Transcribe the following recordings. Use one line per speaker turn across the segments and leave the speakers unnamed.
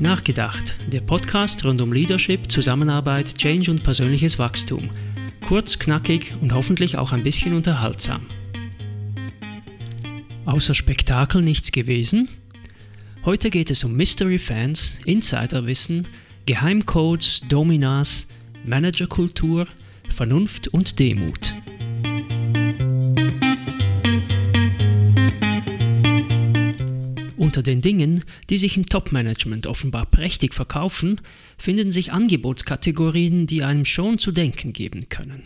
Nachgedacht, der Podcast rund um Leadership, Zusammenarbeit, Change und persönliches Wachstum. Kurz, knackig und hoffentlich auch ein bisschen unterhaltsam. Außer Spektakel nichts gewesen? Heute geht es um Mystery Fans, Insiderwissen, Geheimcodes, Dominas, Managerkultur, Vernunft und Demut. Unter den Dingen, die sich im Top-Management offenbar prächtig verkaufen, finden sich Angebotskategorien, die einem schon zu denken geben können.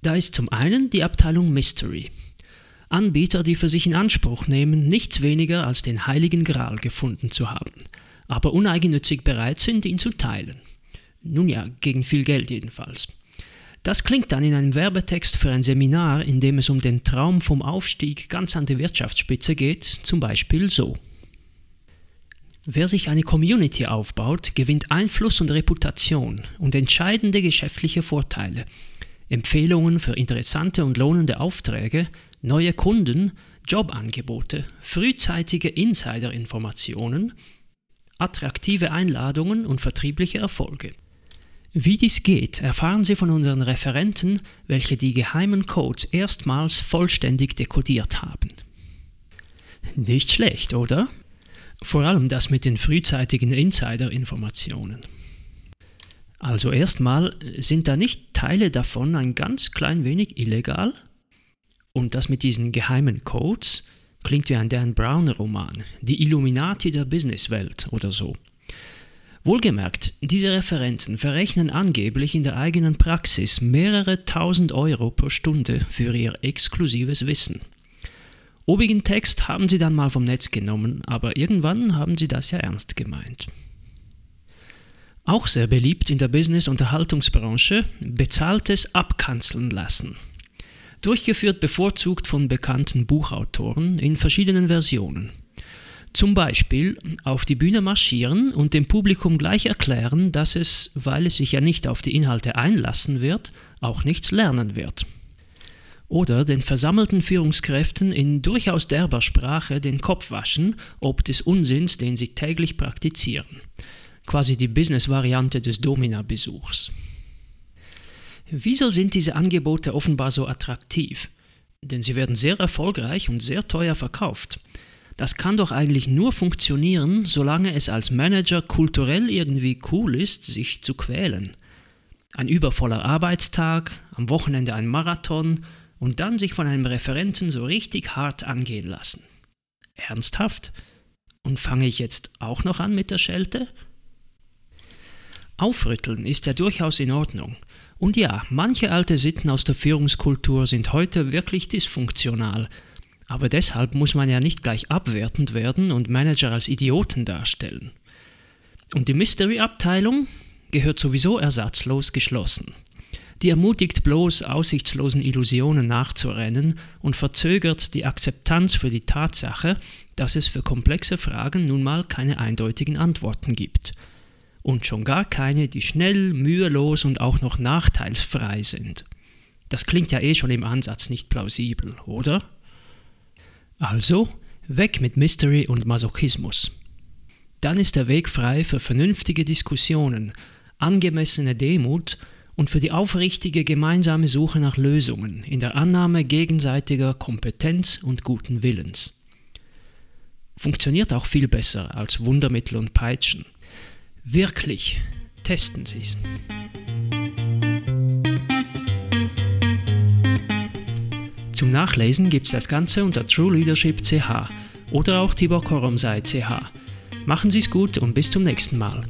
Da ist zum einen die Abteilung Mystery. Anbieter, die für sich in Anspruch nehmen, nichts weniger als den heiligen Gral gefunden zu haben, aber uneigennützig bereit sind, ihn zu teilen. Nun ja, gegen viel Geld jedenfalls. Das klingt dann in einem Werbetext für ein Seminar, in dem es um den Traum vom Aufstieg ganz an die Wirtschaftsspitze geht, zum Beispiel so. Wer sich eine Community aufbaut, gewinnt Einfluss und Reputation und entscheidende geschäftliche Vorteile. Empfehlungen für interessante und lohnende Aufträge, neue Kunden, Jobangebote, frühzeitige Insiderinformationen, attraktive Einladungen und vertriebliche Erfolge. Wie dies geht, erfahren Sie von unseren Referenten, welche die geheimen Codes erstmals vollständig dekodiert haben. Nicht schlecht, oder? Vor allem das mit den frühzeitigen Insider-Informationen. Also erstmal sind da nicht Teile davon ein ganz klein wenig illegal? Und das mit diesen geheimen Codes klingt wie ein Dan Brown-Roman, die Illuminati der Businesswelt oder so. Wohlgemerkt, diese Referenten verrechnen angeblich in der eigenen Praxis mehrere tausend Euro pro Stunde für ihr exklusives Wissen. Obigen Text haben sie dann mal vom Netz genommen, aber irgendwann haben sie das ja ernst gemeint. Auch sehr beliebt in der Business-Unterhaltungsbranche, bezahltes Abkanzeln lassen. Durchgeführt bevorzugt von bekannten Buchautoren in verschiedenen Versionen. Zum Beispiel auf die Bühne marschieren und dem Publikum gleich erklären, dass es, weil es sich ja nicht auf die Inhalte einlassen wird, auch nichts lernen wird. Oder den versammelten Führungskräften in durchaus derber Sprache den Kopf waschen, ob des Unsinns, den sie täglich praktizieren. Quasi die Business-Variante des Domina-Besuchs. Wieso sind diese Angebote offenbar so attraktiv? Denn sie werden sehr erfolgreich und sehr teuer verkauft. Das kann doch eigentlich nur funktionieren, solange es als Manager kulturell irgendwie cool ist, sich zu quälen. Ein übervoller Arbeitstag, am Wochenende ein Marathon und dann sich von einem Referenten so richtig hart angehen lassen. Ernsthaft? Und fange ich jetzt auch noch an mit der Schelte? Aufrütteln ist ja durchaus in Ordnung. Und ja, manche alte Sitten aus der Führungskultur sind heute wirklich dysfunktional aber deshalb muss man ja nicht gleich abwertend werden und Manager als Idioten darstellen. Und die Mystery-Abteilung gehört sowieso ersatzlos geschlossen. Die ermutigt bloß, aussichtslosen Illusionen nachzurennen und verzögert die Akzeptanz für die Tatsache, dass es für komplexe Fragen nun mal keine eindeutigen Antworten gibt. Und schon gar keine, die schnell, mühelos und auch noch nachteilsfrei sind. Das klingt ja eh schon im Ansatz nicht plausibel, oder? Also, weg mit Mystery und Masochismus. Dann ist der Weg frei für vernünftige Diskussionen, angemessene Demut und für die aufrichtige gemeinsame Suche nach Lösungen in der Annahme gegenseitiger Kompetenz und guten Willens. Funktioniert auch viel besser als Wundermittel und Peitschen. Wirklich, testen Sie es. Zum Nachlesen gibt es das Ganze unter True Leadership CH oder auch Tibor Koromsei CH. Machen Sie es gut und bis zum nächsten Mal.